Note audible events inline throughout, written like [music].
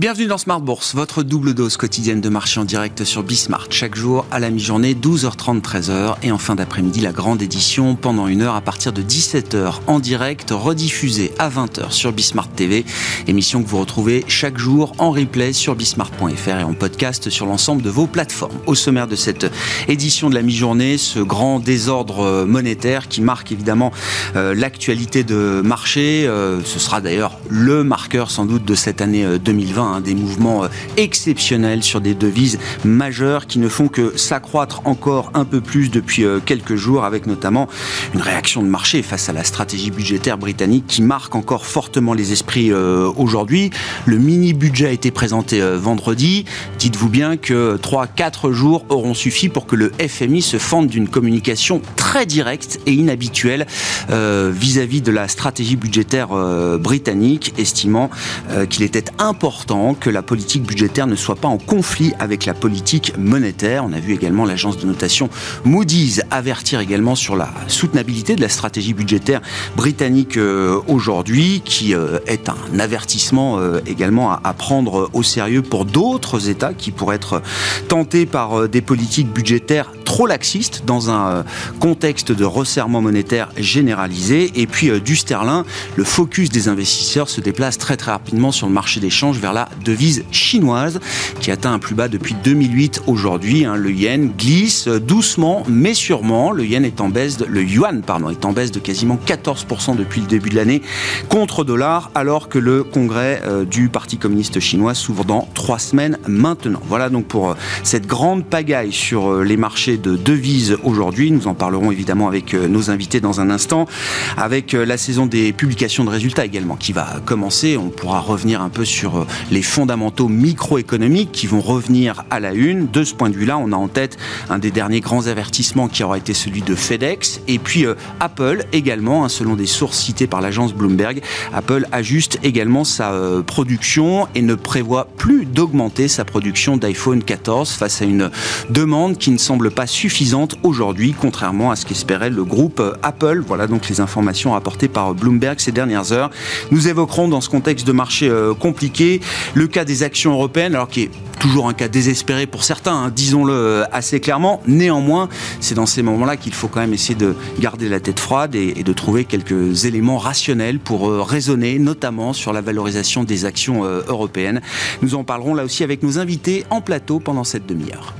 Bienvenue dans Smart Bourse, votre double dose quotidienne de marché en direct sur Bismart. Chaque jour à la mi-journée, 12h30, 13h. Et en fin d'après-midi, la grande édition pendant une heure à partir de 17h en direct, rediffusée à 20h sur Bismart TV. Émission que vous retrouvez chaque jour en replay sur bismart.fr et en podcast sur l'ensemble de vos plateformes. Au sommaire de cette édition de la mi-journée, ce grand désordre monétaire qui marque évidemment euh, l'actualité de marché. Euh, ce sera d'ailleurs le marqueur sans doute de cette année 2020 euh, Hein, des mouvements euh, exceptionnels sur des devises majeures qui ne font que s'accroître encore un peu plus depuis euh, quelques jours, avec notamment une réaction de marché face à la stratégie budgétaire britannique qui marque encore fortement les esprits euh, aujourd'hui. Le mini-budget a été présenté vendredi. Dites-vous bien que 3-4 jours auront suffi pour que le FMI se fende d'une communication très directe et inhabituelle vis-à-vis de la stratégie budgétaire britannique, estimant qu'il était important que la politique budgétaire ne soit pas en conflit avec la politique monétaire. On a vu également l'agence de notation Moody's avertir également sur la soutenabilité de la stratégie budgétaire britannique euh, aujourd'hui, qui euh, est un avertissement euh, également à, prendre au sérieux pour d'autres États qui pourraient être tentés par des politiques budgétaires trop laxistes dans un contexte de resserrement monétaire généralisé. Et puis du sterling, le focus des investisseurs se déplace très très rapidement sur le marché d'échange vers la devise chinoise qui atteint un plus bas depuis 2008 aujourd'hui. Hein. le yen glisse doucement mais sûrement. Le yen est en baisse, le yuan pardon, est en baisse de quasiment 14% depuis le début de l'année contre dollar alors que le congrès euh, du Parti communiste chinois s'ouvre dans trois semaines maintenant. Voilà donc pour euh, cette grande pagaille sur euh, les marchés de devises aujourd'hui. Nous en parlerons évidemment avec nos invités dans un instant, avec la saison des publications de résultats également qui va commencer. On pourra revenir un peu sur les fondamentaux microéconomiques qui vont revenir à la une. De ce point de vue-là, on a en tête un des derniers grands avertissements qui aura été celui de FedEx et puis euh, Apple également, hein, selon des sources citées par l'agence Bloomberg. Apple ajuste également sa euh, production et ne prévoit plus d'augmenter sa production d'iPhone 14 face à une demande qui ne semble pas suffisante aujourd'hui, contrairement à ce qu'espérait le groupe euh, Apple. Voilà donc les informations apportées par Bloomberg ces dernières heures. Nous évoquerons dans ce contexte de marché compliqué le cas des actions européennes, alors qui est toujours un cas désespéré pour certains, hein, disons-le euh, assez clairement. Néanmoins, c'est dans ces moments-là qu'il faut quand même essayer de garder la tête froide et, de trouver quelques éléments rationnels pour euh, raisonner, notamment sur la valorisation des actions euh, européennes. Nous en parlerons là aussi avec nos invités en plateau pendant cette demi-heure.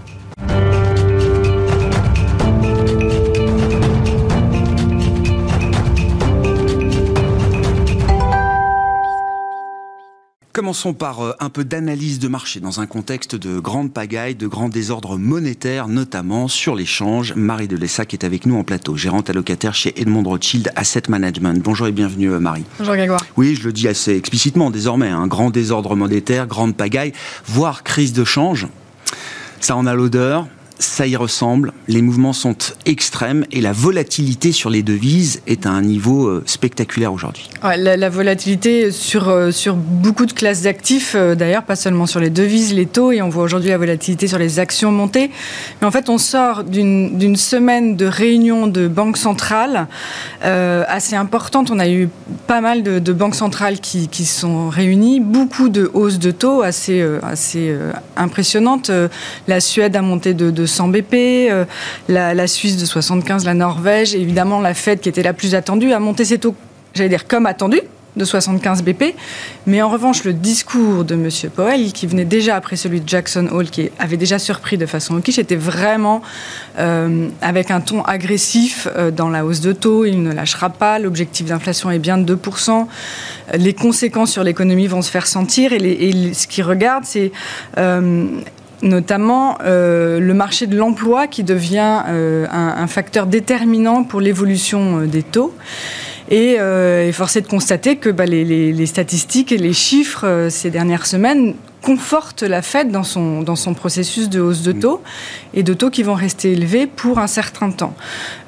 Commençons par euh, un peu d'analyse de marché dans un contexte de grande pagaille, de grand désordre monétaire, notamment sur l'échange. Marie de Lessac est avec nous en plateau, gérante allocataire chez Edmond Rothschild Asset Management. Bonjour et bienvenue euh, Marie. Bonjour Grégoire. Oui, je le dis assez explicitement désormais, un hein. grand désordre monétaire, grande pagaille, voire crise de change. Ça en a l'odeur, ça y ressemble. Les mouvements sont extrêmes et la volatilité sur les devises est à un niveau euh, spectaculaire aujourd'hui. la, volatilité sur, euh, sur beaucoup de classes d'actifs, euh, d'ailleurs, pas seulement sur les devises, les taux, et on voit aujourd'hui la volatilité sur les actions monter. Mais en fait, on sort d'une semaine de réunions de banques centrales assez importante. On a eu pas mal de, banques centrales qui, qui, sont réunies, beaucoup de hausses de taux assez, assez impressionnantes. La Suède a monté de, de 100 BP, euh, la, Suisse de 75, la Norvège, évidemment la Fed qui était la plus attendue, a monté ses taux, j'allais dire comme attendu, de 75 BP. Mais en revanche, le discours de M. Powell, qui venait déjà après celui de Jackson Hole, qui avait déjà surpris de façon hawkish, était vraiment euh, avec un ton agressif euh, dans la hausse de taux. Il ne lâchera pas. L'objectif d'inflation est bien de 2%. Les conséquences sur l'économie vont se faire sentir. Et, ce qu'il regarde, c'est notamment euh, le marché de l'emploi qui devient euh, un, facteur déterminant pour l'évolution euh, des taux. Et, euh, force de constater que bah, les, statistiques et les chiffres ces dernières semaines confortent la Fed dans son, processus de hausse de taux et de taux qui vont rester élevés pour un certain temps.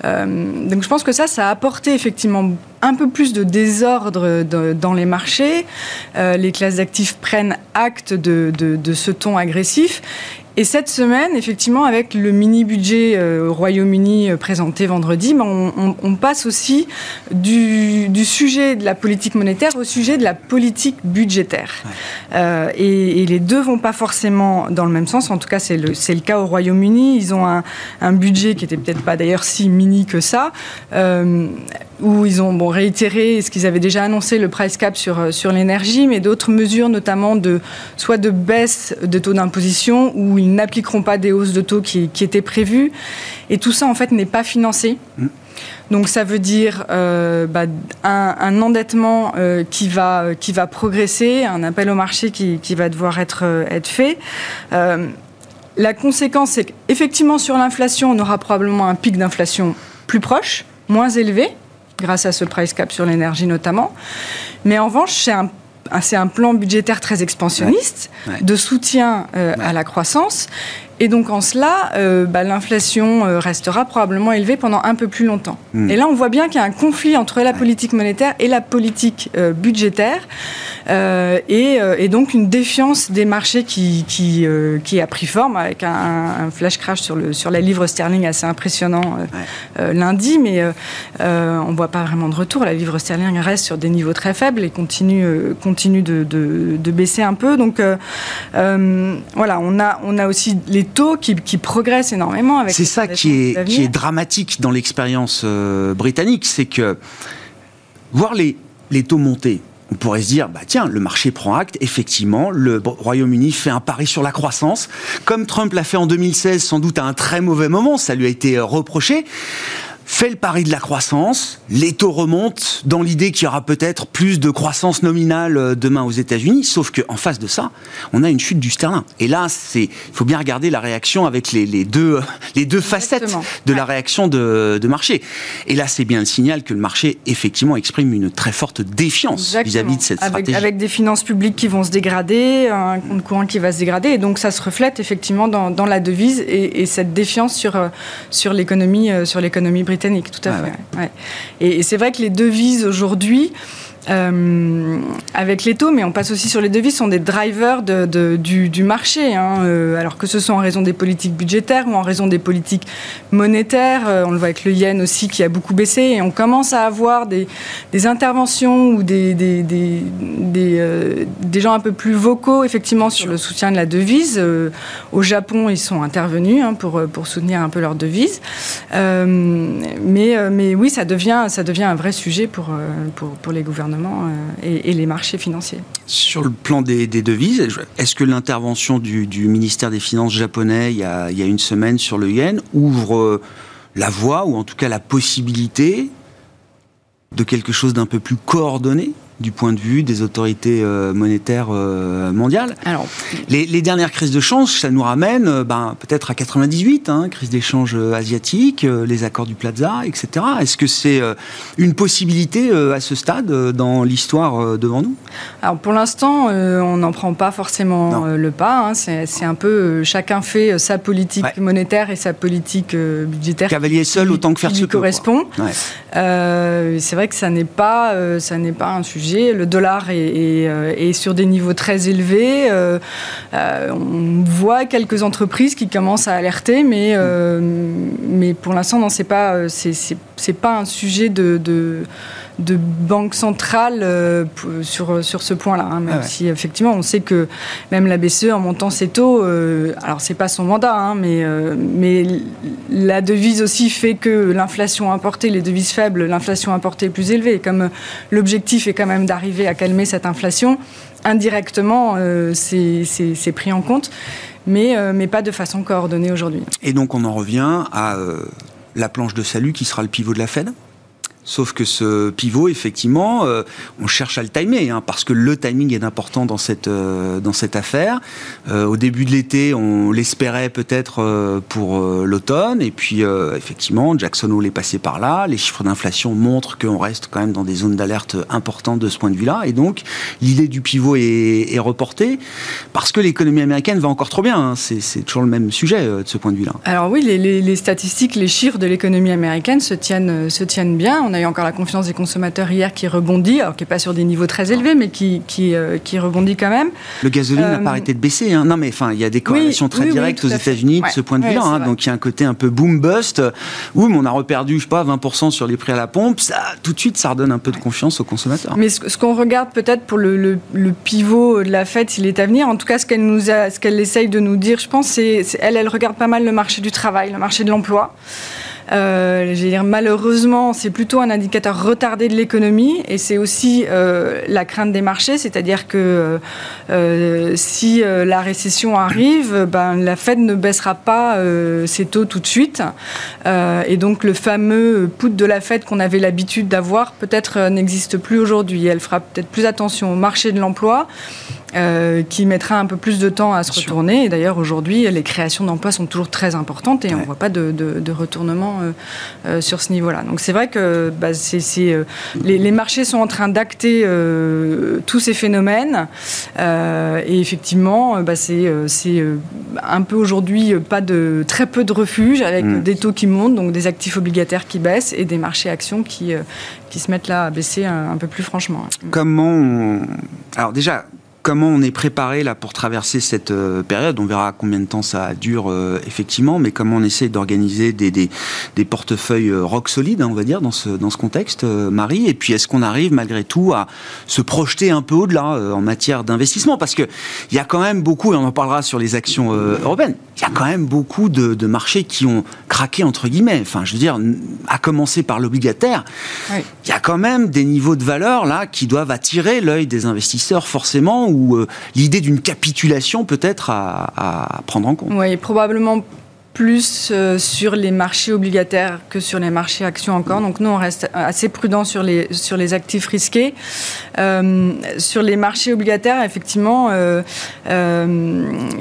donc je pense que ça, ça a apporté effectivement un peu plus de désordre dans les marchés. les classes d'actifs prennent acte de, ce ton agressif Et cette semaine, effectivement, avec le mini-budget euh, au Royaume-Uni euh, présenté vendredi, ben, on, passe aussi du, sujet de la politique monétaire au sujet de la politique budgétaire. Euh, et, les deux vont pas forcément dans le même sens. En tout cas, c'est le, le, cas au Royaume-Uni. Ils ont un, un budget qui était peut-être pas d'ailleurs si mini que ça où ils ont bon, réitéré ce qu'ils avaient déjà annoncé, le price cap sur, euh, sur l'énergie, mais d'autres mesures, notamment de, soit de baisse de taux d'imposition, où ils n'appliqueront pas des hausses de taux qui, qui, étaient prévues. Et tout ça, en fait, n'est pas financé. Mm. Donc ça veut dire euh, bah, un, endettement euh, qui, va, qui va progresser, un appel au marché qui, qui va devoir être, être fait. la conséquence, c'est qu'effectivement, sur l'inflation, on aura probablement un pic d'inflation plus proche, moins élevé, grâce à ce price cap sur l'énergie notamment. Mais en revanche, c'est un c'est un plan budgétaire très expansionniste de soutien euh, à la croissance. Et donc en cela, euh, bah, l'inflation euh, restera probablement élevée pendant un peu plus longtemps. Hmm. Et là, on voit bien qu'il y a un conflit entre la politique monétaire et la politique budgétaire. Euh, euh, et, donc une défiance des marchés qui, qui, qui a pris forme avec un, flash crash sur, le, sur la livre sterling assez impressionnant lundi, mais on ne voit pas vraiment de retour. La livre sterling reste sur des niveaux très faibles et continue, continue de, de, baisser un peu. Donc voilà, on a, on a aussi les taux qui, qui progressent énormément. avec C'est ça qui est, qui est dramatique dans l'expérience britannique, c'est que voir les, les taux monter, on pourrait se dire, bah tiens, le marché prend acte, effectivement, le Royaume-Uni fait un pari sur la croissance, comme Trump l'a fait en 2016, sans doute à un très mauvais moment, ça lui a été euh, reproché fait le pari de la croissance, les taux remontent dans l'idée qu'il y aura peut-être plus de croissance nominale euh, demain aux États-Unis, sauf qu'en face de ça, on a une chute du sterling. Et là, il faut bien regarder la réaction avec les, les deux, les deux facettes de la réaction de, de, marché. Et là, c'est bien le signal que le marché, effectivement, exprime une très forte défiance vis-à-vis de cette stratégie. Avec des finances publiques qui vont se dégrader, un compte courant qui va se dégrader, et donc ça se reflète effectivement dans, dans la devise et, et, cette défiance sur, euh, sur l'économie, euh, sur l'économie britannique. Tout à fait. et c'est vrai que les devises aujourd'hui, euh, avec les taux, mais on passe aussi sur les devises, sont des drivers du, marché. Hein. Euh, alors que ce soit en raison des politiques budgétaires ou en raison des politiques monétaires. Euh, on le voit avec le yen aussi qui a beaucoup baissé. Et on commence à avoir des, interventions ou des, gens un peu plus vocaux, effectivement, sur le soutien de la devise. au Japon, ils sont intervenus hein, pour, soutenir un peu leur devise. mais, oui, ça devient, un vrai sujet pour les gouvernements. Euh, et, les marchés financiers. Sur le plan des, devises, est-ce que l'intervention du, ministère des Finances japonais il y, a, une semaine sur le yen ouvre euh, la voie, ou en tout cas la possibilité, de quelque chose d'un peu plus coordonné? Du point de vue des autorités euh, monétaires euh, mondiales. Alors, les, dernières crises de change, ça nous ramène euh, ben, peut-être à 98, hein, crise d'échange asiatique, les accords du Plaza, etc. Est-ce que c'est une possibilité à ce stade dans l'histoire devant nous? Alors pour l'instant, on n'en prend pas forcément le pas. Hein. C'est un peu chacun fait sa politique monétaire et sa politique budgétaire. Cavalier seul autant que faire ce correspond. C'est vrai que ça n'est pas, ça n'est pas un sujet le dollar euh, est, sur des niveaux très élevés. Euh, euh, on voit quelques entreprises qui commencent à alerter, mais, mais pour l'instant, ce n'est pas, c'est, pas un sujet de banque centrale sur, sur ce point-là. Hein, même ah si effectivement on sait que même la BCE en montant ses taux, euh, alors c'est pas son mandat, hein, mais, mais la devise aussi fait que l'inflation importée, les devises faibles, l'inflation importée est plus élevée. comme l'objectif est quand même d'arriver à calmer cette inflation, indirectement, euh, c'est pris en compte, mais, euh, mais pas de façon coordonnée aujourd'hui. Et donc on en revient à euh, la planche de salut qui sera le pivot de la Fed? Sauf que ce pivot, effectivement, euh, on cherche à le timer, hein, parce que le timing est important dans cette, euh, dans cette affaire. Euh, au début de l'été, on l'espérait peut-être pour l'automne, et puis effectivement, Jackson Hole est passé par là. Les chiffres d'inflation montrent qu'on reste quand même dans des zones d'alerte importantes de ce point de vue-là, et donc l'idée du pivot est, reportée, parce que l'économie américaine va encore trop bien. Hein. C'est toujours le même sujet de ce point de vue-là. Alors oui, les, statistiques, les chiffres de l'économie américaine se tiennent, se tiennent bien a eu encore la confiance des consommateurs hier qui rebondit, alors qui n'est pas sur des niveaux très élevés, mais qui, qui, euh, qui rebondit quand même. Le gasoline n'a pas arrêté de baisser. Hein. Non, mais enfin, il y a des corrélations très directes aux États-Unis de ce point de vue-là. Hein. Donc il y a un côté un peu boom-bust. où on a reperdu, je sais pas, 20% sur les prix à la pompe. Ça, tout de suite, ça redonne un peu de confiance aux consommateurs. Mais ce, qu'on regarde peut-être pour le, le, le, pivot de la fête, il est à venir. En tout cas, ce qu'elle nous a, ce qu'elle essaye de nous dire, je pense, c'est elle, elle regarde pas mal le marché du travail, le marché de l'emploi. Euh, malheureusement, c'est plutôt un indicateur retardé de l'économie et c'est aussi euh, la crainte des marchés, c'est-à-dire que euh, si la récession arrive, ben, la Fed ne baissera pas ses taux tout de suite et donc le fameux put de la Fed qu'on avait l'habitude d'avoir peut-être n'existe plus aujourd'hui. Elle fera peut-être plus attention au marché de l'emploi euh, qui mettra un peu plus de temps à se retourner. Et d'ailleurs, aujourd'hui, les créations d'emplois sont toujours très importantes et on ne voit pas de, de, retournement euh, euh, sur ce niveau-là. Donc c'est vrai que bah, c'est, les, les, marchés sont en train d'acter tous ces phénomènes. et effectivement, bah, c'est, c'est un peu aujourd'hui pas de, très peu de refuge avec mm. des taux qui montent, donc des actifs obligataires qui baissent et des marchés actions qui, qui se mettent là à baisser un, un peu plus franchement. Comment on... Alors déjà, comment on est préparé là pour traverser cette euh, période On verra combien de temps ça dure euh, effectivement, mais comment on essaie d'organiser des, des, des, portefeuilles euh, rock solides, hein, on va dire, dans ce, dans ce contexte, Marie. Et puis est-ce qu'on arrive malgré tout à se projeter un peu au-delà en matière d'investissement? Parce que il y a quand même beaucoup, et on en parlera sur les actions européennes, il y a quand même beaucoup de, de, marchés qui ont craqué entre guillemets. Enfin, je veux dire, à commencer par l'obligataire, il y a quand même des niveaux de valeur là qui doivent attirer l'œil des investisseurs forcément ou euh, l'idée d'une capitulation peut-être à, à, prendre en compte. Oui, probablement plus euh, sur les marchés obligataires que sur les marchés actions encore. Donc nous, on reste assez prudent sur les, sur les actifs risqués. Euh, sur les marchés obligataires, effectivement, euh,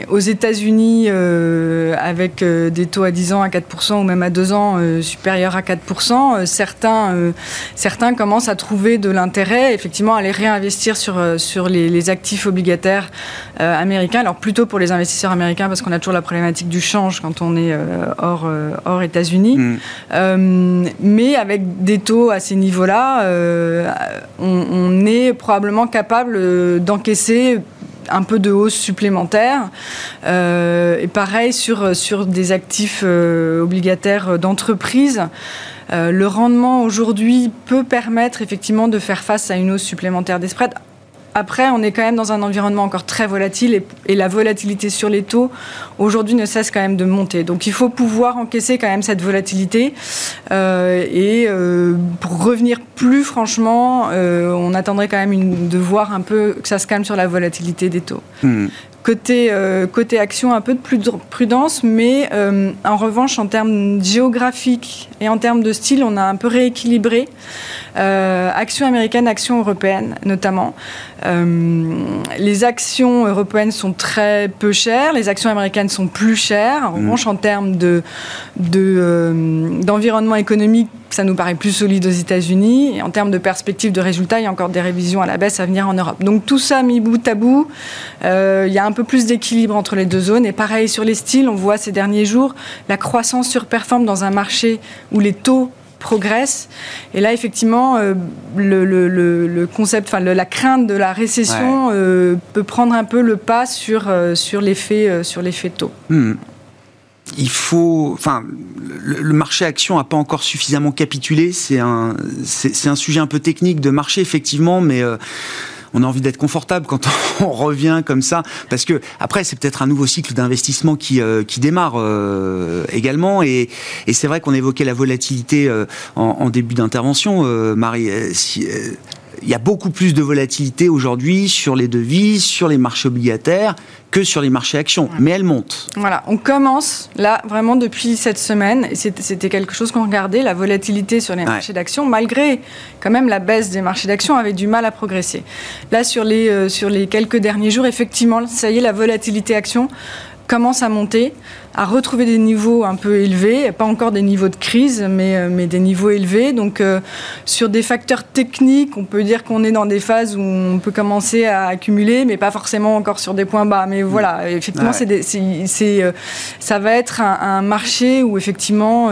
aux États-Unis, avec des taux à 10 ans à 4% ou même à 2 ans supérieurs à 4%, certains, certains commencent à trouver de l'intérêt, effectivement, à les réinvestir sur, sur les, les actifs obligataires américains. Alors plutôt pour les investisseurs américains, parce qu'on a toujours la problématique du change quand on est euh, hors, euh, hors États-Unis. Mm. Euh, mais avec des taux à ces niveaux-là, on, est probablement capable d'encaisser un peu de hausse supplémentaire. et pareil sur, sur des actifs obligataires d'entreprise. le rendement aujourd'hui peut permettre effectivement de faire face à une hausse supplémentaire des spreads après, on est quand même dans un environnement encore très volatile et, la volatilité sur les taux, aujourd'hui, ne cesse quand même de monter. Donc il faut pouvoir encaisser quand même cette volatilité. Euh, et euh, pour revenir plus franchement, euh, on attendrait quand même de voir un peu que ça se calme sur la volatilité des taux. Hmm. Côté, euh, côté action, un peu de prudence, mais euh, en revanche, en termes géographiques et en termes de style, on a un peu rééquilibré. Euh, action américaine, action européenne, notamment. Les actions européennes sont très peu chères, les actions américaines sont plus chères. En mmh. revanche, en termes de, d'environnement économique, ça nous paraît plus solide aux États-Unis. Et en termes de perspective de résultats, il y a encore des révisions à la baisse à venir en Europe. Donc tout ça mis bout à bout, il y a un peu plus d'équilibre entre les deux zones. Et pareil sur les styles, on voit ces derniers jours la croissance surperforme dans un marché où les taux progressent. Et là, effectivement, euh, le, concept, enfin la crainte de la récession euh, peut prendre un peu le pas sur, euh, sur l'effet sur l'effet taux. Hmm. il faut, enfin, le, marché action n'a pas encore suffisamment capitulé. C'est un, c'est, un sujet un peu technique de marché effectivement, mais on a envie d'être confortable quand [laughs] on revient comme ça, parce que après c'est peut-être un nouveau cycle d'investissement qui, euh, qui démarre euh, également, et, et c'est vrai qu'on évoquait la volatilité euh, en, en, début d'intervention, Marie. Si, il y a beaucoup plus de volatilité aujourd'hui sur les devises, sur les marchés obligataires que sur les marchés actions, mais elle monte. Voilà, on commence là vraiment depuis cette semaine, et c'était quelque chose qu'on regardait, la volatilité sur les marchés d'actions, malgré quand même la baisse des marchés d'actions, avait du mal à progresser. Là, sur les, euh, sur les quelques derniers jours, effectivement, ça y est, la volatilité action commence à monter. À retrouver des niveaux un peu élevés, pas encore des niveaux de crise, mais, mais des niveaux élevés. Donc sur des facteurs techniques, on peut dire qu'on est dans des phases où on peut commencer à accumuler, mais pas forcément encore sur des points bas. Mais voilà, effectivement, c'est ça va être un, marché où effectivement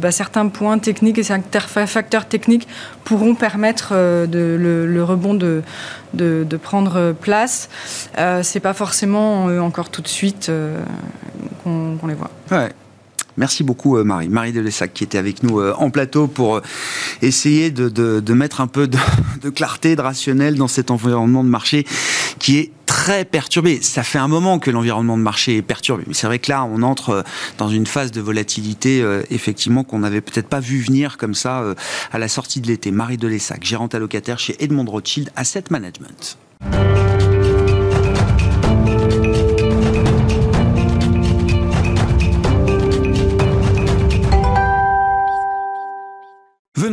bah, certains points techniques et certains facteurs techniques pourront permettre de, le, rebond de, de, prendre place. Euh, c'est pas forcément euh, encore tout de suite euh, les voit. Merci beaucoup Marie. Marie Delessac qui était avec nous en plateau pour essayer de, mettre un peu de, [laughs] de, clarté, de rationnel dans cet environnement de marché qui est très perturbé. Ça fait un moment que l'environnement de marché est perturbé. Mais c'est vrai que là, on entre euh, dans une phase de volatilité, euh, effectivement, qu'on n'avait peut-être pas vu venir comme ça euh, à la sortie de l'été. Marie Delessac, gérante allocataire chez Edmond Rothschild Asset Management.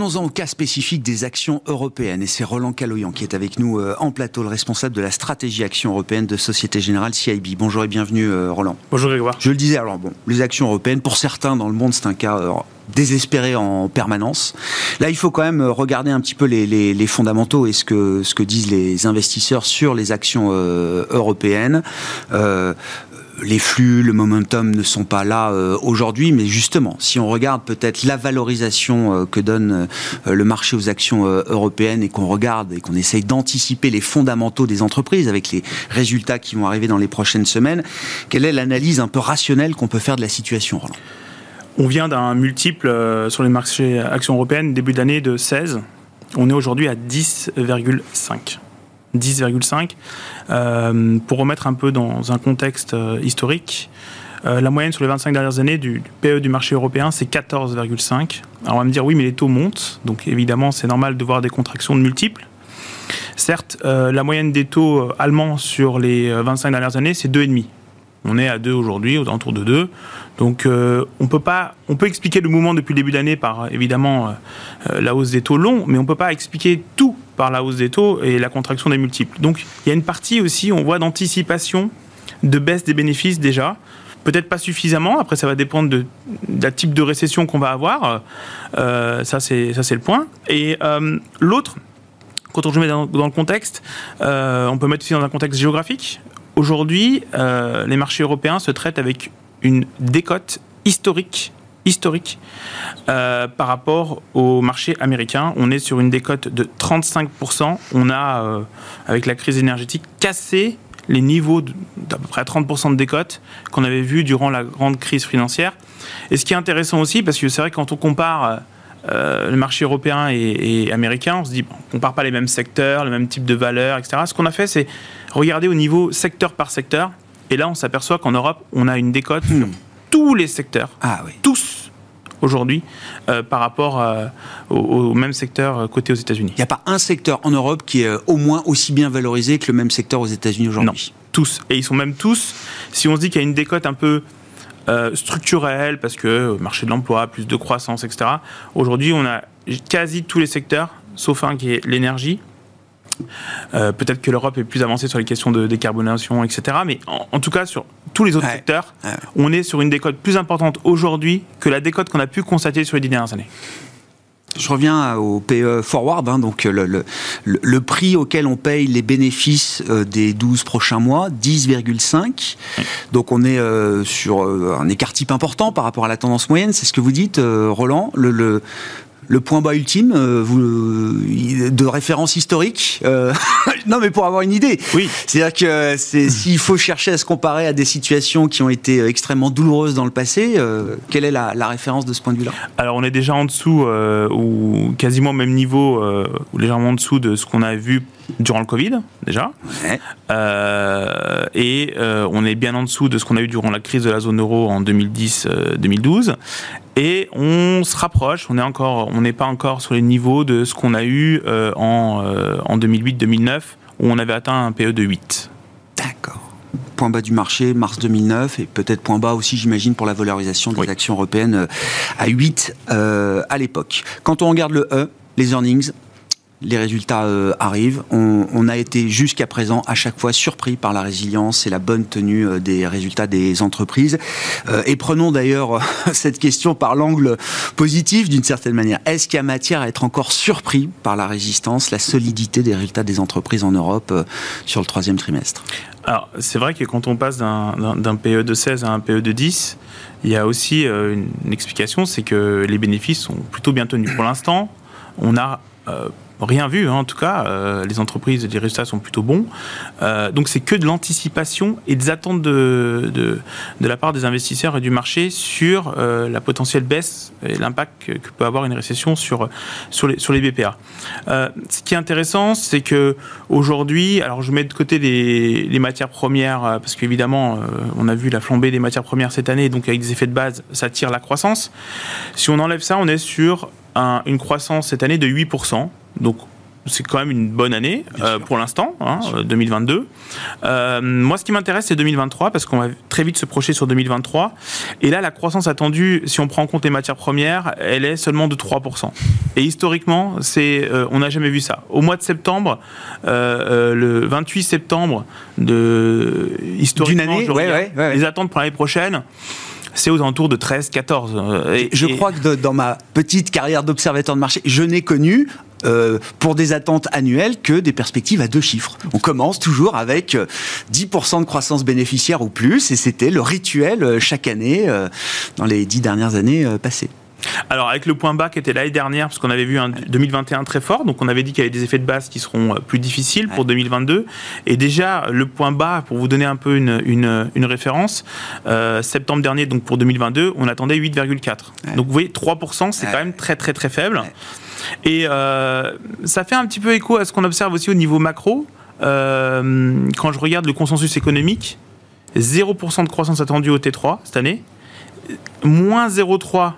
Venons-en au cas spécifique des actions européennes. Et c'est Roland Caloyan qui est avec nous euh, en plateau, le responsable de la stratégie action européenne de Société Générale CIB. Bonjour et bienvenue, euh, Roland. Bonjour, Grégoire. Je le disais, alors bon, les actions européennes, pour certains dans le monde, c'est un cas euh, désespéré en permanence. Là, il faut quand même regarder un petit peu les, fondamentaux et ce que, ce que disent les investisseurs sur les actions européennes les flux, le momentum ne sont pas là euh, aujourd'hui, mais justement, si on regarde peut-être la valorisation euh, que donne euh, le marché aux actions européennes et qu'on regarde et qu'on essaye d'anticiper les fondamentaux des entreprises avec les résultats qui vont arriver dans les prochaines semaines, quelle est l'analyse un peu rationnelle qu'on peut faire de la situation, Roland? On vient d'un multiple sur les marchés actions européennes début d'année de 16. On est aujourd'hui à 10,5. 10,5. Euh, pour remettre un peu dans un contexte euh, historique, euh, la moyenne sur les 25 dernières années du, PE du marché européen, c'est 14,5. Alors on va me dire oui, mais les taux montent, donc évidemment c'est normal de voir des contractions de multiples. Certes, la moyenne des taux allemands sur les 25 dernières années, c'est 2,5. On est à 2 aujourd'hui, aux alentours de 2. Donc on peut pas, on peut expliquer le mouvement depuis le début d'année par évidemment la hausse des taux longs, mais on peut pas expliquer tout par la hausse des taux et la contraction des multiples. Donc il y a une partie aussi, on voit d'anticipation de baisse des bénéfices déjà. Peut-être pas suffisamment, après ça va dépendre de, la type de récession qu'on va avoir. Euh, ça c'est le point. Et euh, l'autre, quand on se met dans, le contexte, euh, on peut mettre aussi dans un contexte géographique. Aujourd'hui, les marchés européens se traitent avec une décote historique historique euh, par rapport au marché américain. On est sur une décote de 35%. On a, euh, avec la crise énergétique, cassé les niveaux d'à peu près 30% de décote qu'on avait vu durant la grande crise financière. Et ce qui est intéressant aussi, parce que c'est vrai quand on compare euh, le marché européen et, américain, on se dit, bon, on compare pas les mêmes secteurs, le même type de valeurs, etc. Ce qu'on a fait, c'est regarder au niveau secteur par secteur. Et là, on s'aperçoit qu'en Europe, on a une décote tous les secteurs, ah, oui. tous aujourd'hui, euh, par rapport euh, au, même secteur euh, côté aux États-Unis. Il n'y a pas un secteur en Europe qui est au moins aussi bien valorisé que le même secteur aux États-Unis aujourd'hui Non, tous. Et ils sont même tous, si on se dit qu'il y a une décote un peu structurelle, parce que marché de l'emploi, plus de croissance, etc., aujourd'hui, on a quasi tous les secteurs, sauf un qui est l'énergie, euh, peut-être que l'Europe est plus avancée sur les questions de décarbonation, etc. Mais en, tout cas, sur tous les autres secteurs, on est sur une décote plus importante aujourd'hui que la décote qu'on a pu constater sur les dix dernières années. Je reviens au PE Forward, hein, donc le, le, prix auquel on paye les bénéfices euh, des 12 prochains mois, 10,5. Donc on est euh, sur un écart type important par rapport à la tendance moyenne, c'est ce que vous dites, Roland. Le, le point bas ultime euh, vous, de référence historique euh, [laughs] Non, mais pour avoir une idée. Oui. C'est-à-dire que s'il faut chercher à se comparer à des situations qui ont été euh, extrêmement douloureuses dans le passé, quelle est la, référence de ce point de vue-là? Alors, on est déjà en dessous, ou quasiment au même niveau, ou légèrement en dessous de ce qu'on a vu durant le Covid, déjà. et on est bien en dessous de ce qu'on a eu durant la crise de la zone euro en 2010-2012. Et on se rapproche, on est encore, on n'est pas encore sur les niveaux de ce qu'on a eu euh, en, euh, en 2008-2009, où on avait atteint un PE de 8. D'accord point bas du marché, mars 2009, et peut-être point bas aussi, j'imagine, pour la valorisation des actions européennes euh, à 8 à l'époque. Quand on regarde le E, les earnings, les résultats euh, arrivent. On, a été jusqu'à présent à chaque fois surpris par la résilience et la bonne tenue euh, des résultats des entreprises. Euh, et prenons d'ailleurs [laughs] cette question par l'angle positif d'une certaine manière. Est-ce qu'il y a matière à être encore surpris par la résistance, la solidité des résultats des entreprises en Europe sur le troisième trimestre? Alors, c'est vrai que quand on passe d'un PE de 16 à un PE de 10, il y a aussi une, explication, c'est que les bénéfices sont plutôt bien tenus. Pour l'instant, on a rien vu, hein, en tout cas. Euh, les entreprises, les résultats sont plutôt bons. Euh, donc c'est que de l'anticipation et des attentes de, de, la part des investisseurs et du marché sur euh, la potentielle baisse et l'impact que, peut avoir une récession sur, sur, les, sur les BPA. ce qui est intéressant, c'est que aujourd'hui, alors je mets de côté les, les matières premières, parce qu'évidemment, on a vu la flambée des matières premières cette année, donc avec des effets de base, ça tire la croissance. Si on enlève ça, on est sur une croissance cette année de 8%. Donc c'est quand même une bonne année euh, pour l'instant, 2022. Hein, euh, moi, ce qui m'intéresse, c'est 2023 parce qu'on va très vite se projeter sur 2023. Et là, la croissance attendue, si on prend en compte les matières premières, elle est seulement de 3%. Et historiquement, c'est, euh, on n'a jamais vu ça. Au mois de septembre, le 28 septembre de historiquement, année, les attentes pour l'année prochaine c'est aux alentours de 13, 14. Et, je crois que dans ma petite carrière d'observateur de marché, je n'ai connu euh, pour des attentes annuelles que des perspectives à deux chiffres. On commence toujours avec 10% euh, de croissance bénéficiaire ou plus, et c'était le rituel euh, chaque année dans les dix dernières années passées. Alors avec le point bas qui était l'année dernière, parce qu'on avait vu un 2021 très fort, donc on avait dit qu'il y avait des effets de base qui seront plus difficiles pour 2022. Et déjà le point bas, pour vous donner un peu une, une, référence, septembre dernier, donc pour 2022, on attendait 8,4. Donc vous voyez, 3%, c'est quand même très très très faible. Et euh, ça fait un petit peu écho à ce qu'on observe aussi au niveau macro. Euh, quand je regarde le consensus économique, 0% de croissance attendue au T3 cette année, moins 0,3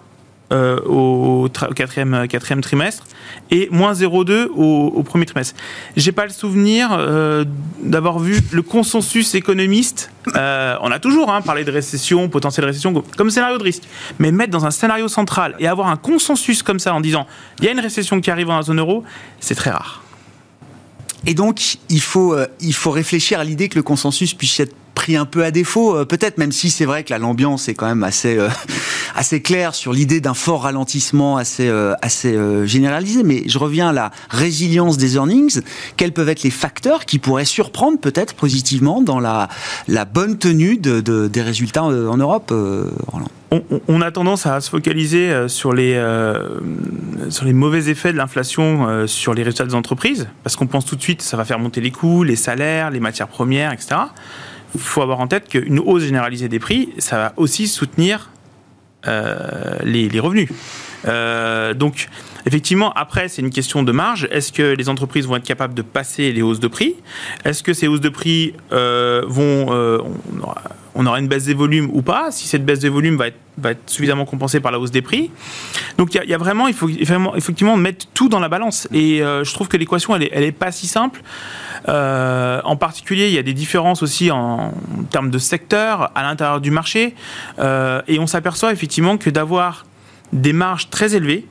euh, au, quatrième, quatrième, trimestre et moins 0,2 au, premier trimestre. J'ai pas le souvenir euh, d'avoir vu le consensus économiste. Euh, on a toujours hein, parlé de récession, potentielle récession comme scénario de risque, mais mettre dans un scénario central et avoir un consensus comme ça en disant il y a une récession qui arrive dans la zone euro, c'est très rare. Et donc, il faut, il faut réfléchir à l'idée que le consensus puisse être pris un peu à défaut, euh, peut-être, même si c'est vrai que l'ambiance est quand même assez, euh, assez claire sur l'idée d'un fort ralentissement assez, euh, assez généralisé. Mais je reviens à la résilience des earnings. Quels peuvent être les facteurs qui pourraient surprendre peut-être positivement dans la, la bonne tenue de, des résultats en Europe, Roland? On, a tendance à se focaliser sur les, sur les mauvais effets de l'inflation sur les résultats des entreprises, parce qu'on pense tout de suite que ça va faire monter les coûts, les salaires, les matières premières, etc il faut avoir en tête qu'une hausse généralisée des prix, ça va aussi soutenir euh, les, revenus. Euh, donc, effectivement, après, c'est une question de marge. Est-ce que les entreprises vont être capables de passer les hausses de prix? Est-ce que ces hausses de prix euh, vont. Une baisse des volumes ou pas Si cette baisse des volumes va être, suffisamment compensée par la hausse des prix. Donc, il y, a vraiment, il faut effectivement mettre tout dans la balance. Et je trouve que l'équation, elle n'est est pas si simple. Euh, en particulier, il y a des différences aussi en, termes de secteur à l'intérieur du marché. Euh, et on s'aperçoit effectivement que d'avoir des marges très élevées,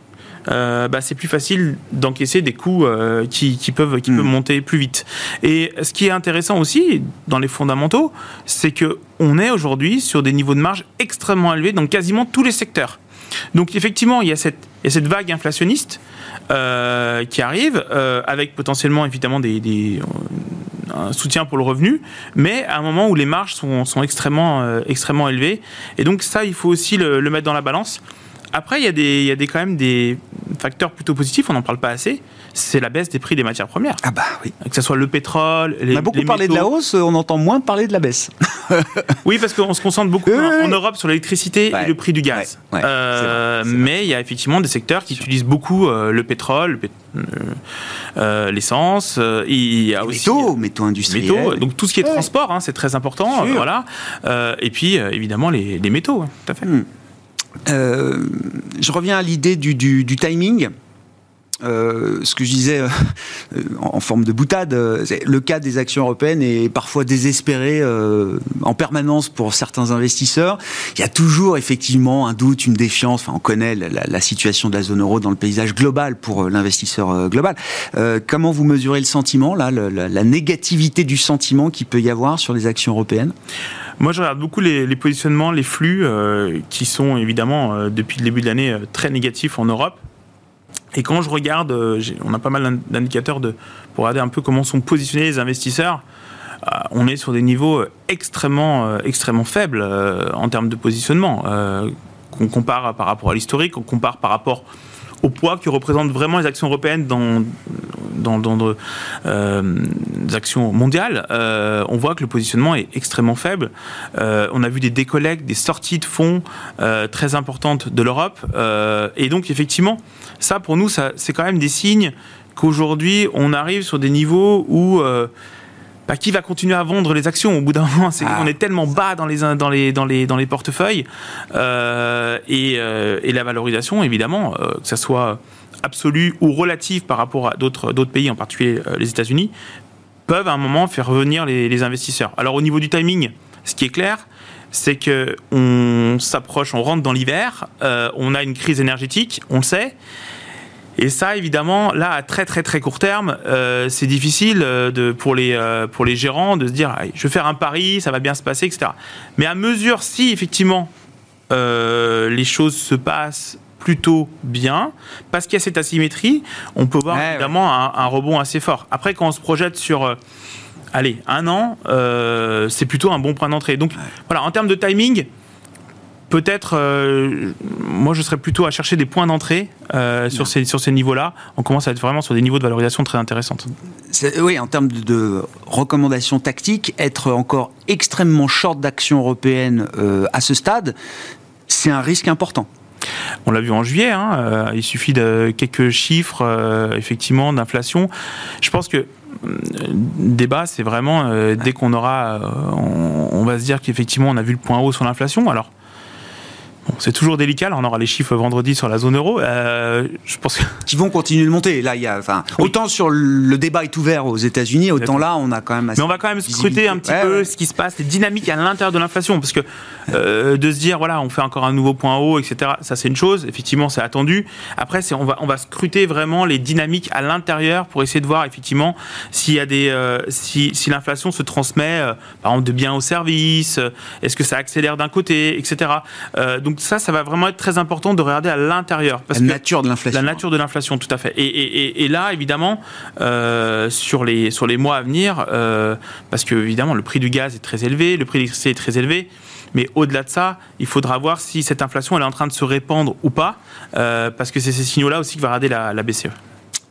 euh, bah, c'est plus facile d'encaisser des coûts qui, peuvent, qui peuvent hmm. monter plus vite. Et ce qui est intéressant aussi dans les fondamentaux, c'est que on est aujourd'hui sur des niveaux de marge extrêmement élevés dans quasiment tous les secteurs. Donc effectivement, il y a cette, il y a cette vague inflationniste euh, qui arrive, euh, avec potentiellement évidemment des, des, un soutien pour le revenu, mais à un moment où les marges sont, sont extrêmement, euh, extrêmement élevées. Et donc ça, il faut aussi le, le mettre dans la balance. Après, il y a, des, il y a des, quand même des facteurs plutôt positifs, on n'en parle pas assez, c'est la baisse des prix des matières premières. Ah bah oui. Que ce soit le pétrole, les On a beaucoup parlé de la hausse, on entend moins parler de la baisse. [laughs] oui, parce qu'on se concentre beaucoup en, Europe sur l'électricité et le prix du gaz. Euh, mais il y a effectivement des secteurs qui utilisent beaucoup euh, le pétrole, euh, l'essence, il y a les aussi métaux, métaux industriels. Métaux, donc tout ce qui est transport, hein, c'est très important. voilà. et puis évidemment les, métaux, tout à fait. Hmm. Je reviens à l'idée du, du timing. Euh, ce que je disais euh, en forme de boutade, euh, le cas des actions européennes est parfois désespéré en permanence pour certains investisseurs. Il y a toujours effectivement un doute, une défiance. Enfin, on connaît la, situation de la zone euro dans le paysage global pour l'investisseur global. comment vous mesurez le sentiment, là, la, négativité du sentiment qu'il peut y avoir sur les actions européennes? Moi, je regarde beaucoup les, positionnements, les flux, qui sont évidemment, depuis le début de l'année, très négatifs en Europe. Et quand je regarde, euh, on a pas mal d'indicateurs pour regarder un peu comment sont positionnés les investisseurs. Euh, on est sur des niveaux extrêmement, euh, extrêmement faibles en termes de positionnement. qu'on compare par rapport à l'historique, qu'on compare par rapport au poids que représentent vraiment les actions européennes dans, dans, actions mondiales, on voit que le positionnement est extrêmement faible. on a vu des décollectes, des sorties de fonds très importantes de l'Europe. et donc, effectivement, ça, pour nous, c'est quand même des signes qu'aujourd'hui, on arrive sur des niveaux où euh, bah, qui va continuer à vendre les actions au bout d'un moment? Ah. On est tellement bas dans les, dans les, dans les, dans les portefeuilles. Euh, euh, et, la valorisation, évidemment, que ce soit absolue ou relative par rapport à d'autres pays, en particulier les États-Unis, peuvent à un moment faire revenir les, les, investisseurs. Alors au niveau du timing, ce qui est clair, c'est que on s'approche, on rentre dans l'hiver, euh, on a une crise énergétique, on le sait. Et ça, évidemment, là, à très très très court terme, euh, c'est difficile euh, de, pour, les, pour les gérants de se dire, je vais faire un pari, ça va bien se passer, etc. Mais à mesure, si effectivement les choses se passent plutôt bien, parce qu'il y a cette asymétrie, on peut voir évidemment Un, un, rebond assez fort. Après, quand on se projette sur allez, un an, euh, c'est plutôt un bon point d'entrée. Donc voilà, en termes de timing, peut-être, euh, moi je serais plutôt à chercher des points d'entrée euh, sur ces, sur ces niveaux-là. On commence à être vraiment sur des niveaux de valorisation très intéressantes. Oui, en termes de, recommandations tactiques, être encore extrêmement short d'actions européennes à ce stade, c'est un risque important. On l'a vu en juillet, hein, il suffit de quelques chiffres, effectivement, d'inflation. Je pense que débat, c'est vraiment euh, dès qu'on aura, euh, on, va se dire qu'effectivement on a vu le point haut sur l'inflation. Alors c'est toujours délicat. on aura les chiffres vendredi sur la zone euro. Euh, je pense [laughs] qui vont continuer de monter. Là, il y a, enfin, autant sur le débat est ouvert aux États-Unis, autant là, on a quand même. Mais on va quand même scruter un petit peu ce qui se passe, les dynamiques à l'intérieur de l'inflation, parce que euh, de se dire voilà, on fait encore un nouveau point haut, etc. Ça, c'est une chose. Effectivement, c'est attendu. Après, c'est on va on va scruter vraiment les dynamiques à l'intérieur pour essayer de voir effectivement s'il y a des euh, si, si l'inflation se transmet par exemple de biens aux services, est-ce que ça accélère d'un côté, etc. donc ça, ça va vraiment être très important de regarder à l'intérieur. La nature de l'inflation. La nature de l'inflation, tout à fait. Et, là, évidemment, euh, sur, les, sur les mois à venir, euh, parce que évidemment, le prix du gaz est très élevé, le prix de l'électricité est très élevé. Mais au-delà de ça, il faudra voir si cette inflation elle est en train de se répandre ou pas, euh, parce que c'est ces signaux-là aussi que va regarder la, la BCE.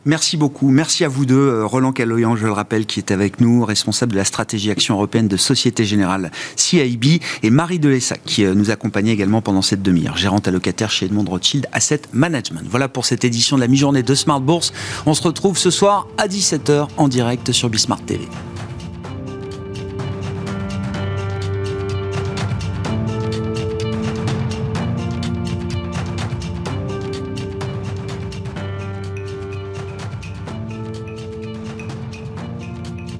Merci beaucoup. Merci à vous deux. Euh, Roland Caloyan, je le rappelle, qui est avec nous, responsable de la stratégie action européenne de Société Générale CIB, et Marie Delessac, qui euh, nous accompagnait également pendant cette demi-heure, gérante allocataire chez Edmond Rothschild Asset Management. Voilà pour cette édition de la mi-journée de Smart Bourse. On se retrouve ce soir à 17h en direct sur Bismart TV.